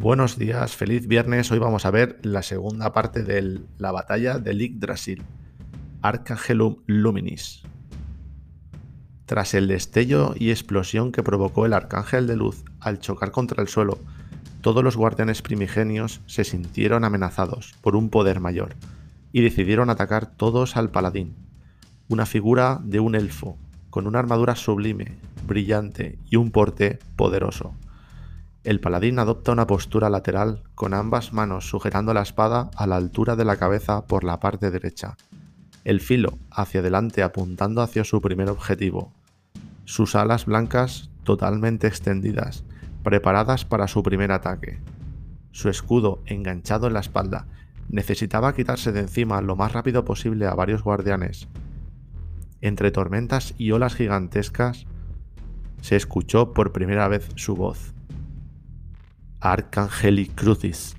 Buenos días, feliz viernes. Hoy vamos a ver la segunda parte de la batalla de Yggdrasil, Arcangelum Luminis. Tras el destello y explosión que provocó el Arcángel de Luz al chocar contra el suelo, todos los guardianes primigenios se sintieron amenazados por un poder mayor y decidieron atacar todos al paladín, una figura de un elfo, con una armadura sublime, brillante y un porte poderoso. El paladín adopta una postura lateral con ambas manos sujetando la espada a la altura de la cabeza por la parte derecha, el filo hacia adelante apuntando hacia su primer objetivo, sus alas blancas totalmente extendidas, preparadas para su primer ataque. Su escudo enganchado en la espalda necesitaba quitarse de encima lo más rápido posible a varios guardianes. Entre tormentas y olas gigantescas se escuchó por primera vez su voz. Arcangeli Crucis.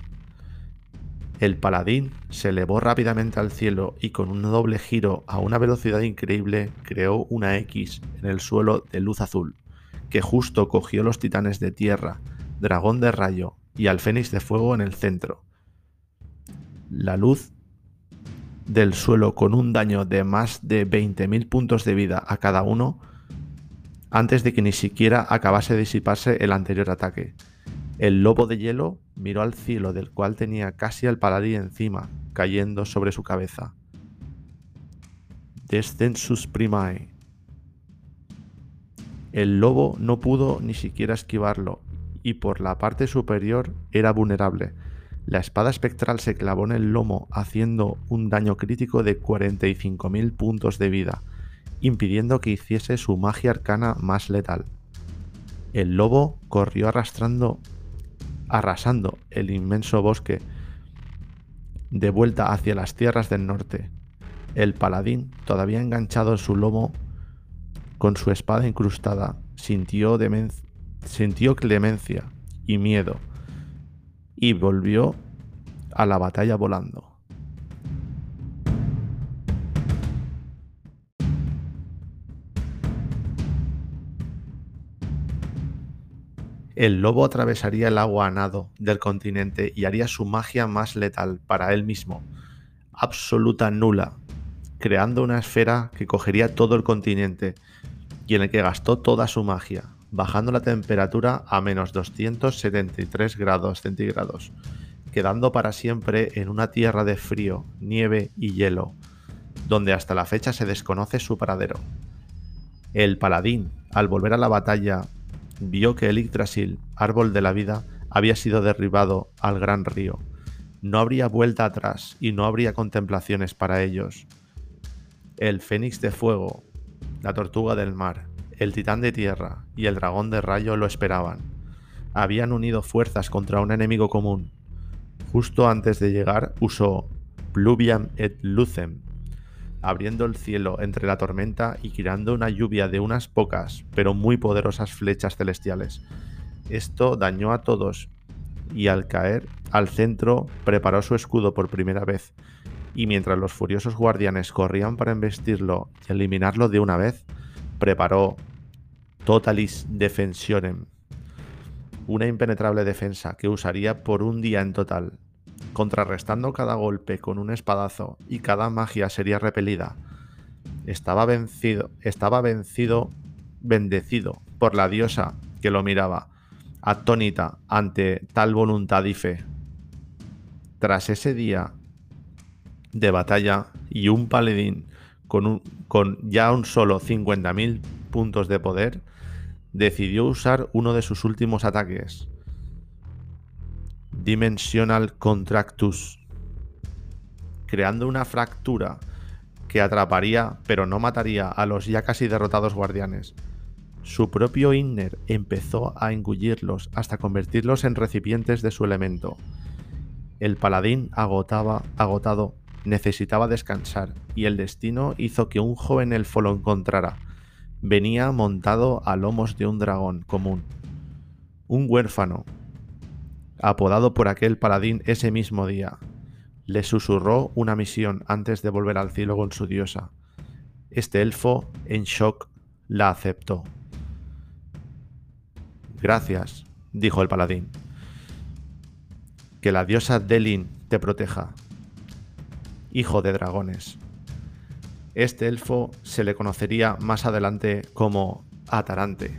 El paladín se elevó rápidamente al cielo y con un doble giro a una velocidad increíble creó una X en el suelo de luz azul, que justo cogió los titanes de tierra, dragón de rayo y al fénix de fuego en el centro. La luz del suelo con un daño de más de 20.000 puntos de vida a cada uno antes de que ni siquiera acabase de disiparse el anterior ataque. El lobo de hielo miró al cielo del cual tenía casi al paladín encima, cayendo sobre su cabeza. Descensus primae. El lobo no pudo ni siquiera esquivarlo, y por la parte superior era vulnerable. La espada espectral se clavó en el lomo, haciendo un daño crítico de 45.000 puntos de vida, impidiendo que hiciese su magia arcana más letal. El lobo corrió arrastrando arrasando el inmenso bosque de vuelta hacia las tierras del norte. El paladín, todavía enganchado en su lomo, con su espada incrustada, sintió, sintió clemencia y miedo y volvió a la batalla volando. El lobo atravesaría el agua a nado del continente y haría su magia más letal para él mismo, absoluta nula, creando una esfera que cogería todo el continente y en el que gastó toda su magia, bajando la temperatura a menos 273 grados centígrados, quedando para siempre en una tierra de frío, nieve y hielo, donde hasta la fecha se desconoce su paradero. El paladín, al volver a la batalla vio que el Yggdrasil, árbol de la vida, había sido derribado al gran río. No habría vuelta atrás y no habría contemplaciones para ellos. El fénix de fuego, la tortuga del mar, el titán de tierra y el dragón de rayo lo esperaban. Habían unido fuerzas contra un enemigo común. Justo antes de llegar usó Pluviam et Lucem, abriendo el cielo entre la tormenta y girando una lluvia de unas pocas, pero muy poderosas flechas celestiales. Esto dañó a todos, y al caer al centro preparó su escudo por primera vez, y mientras los furiosos guardianes corrían para embestirlo y eliminarlo de una vez, preparó Totalis Defensionem, una impenetrable defensa que usaría por un día en total, contrarrestando cada golpe con un espadazo y cada magia sería repelida. Estaba vencido, estaba vencido, bendecido por la diosa que lo miraba, atónita ante tal voluntad y fe. Tras ese día de batalla y un paladín con, con ya un solo 50.000 puntos de poder, decidió usar uno de sus últimos ataques, Dimensional Contractus, creando una fractura que atraparía, pero no mataría a los ya casi derrotados guardianes. Su propio Inner empezó a engullirlos hasta convertirlos en recipientes de su elemento. El paladín agotaba, agotado, necesitaba descansar, y el destino hizo que un joven elfo lo encontrara. Venía montado a lomos de un dragón común. Un huérfano, apodado por aquel paladín ese mismo día, le susurró una misión antes de volver al cielo con su diosa. Este elfo, en shock, la aceptó. Gracias, dijo el paladín. Que la diosa Delin te proteja. Hijo de dragones. Este elfo se le conocería más adelante como Atarante.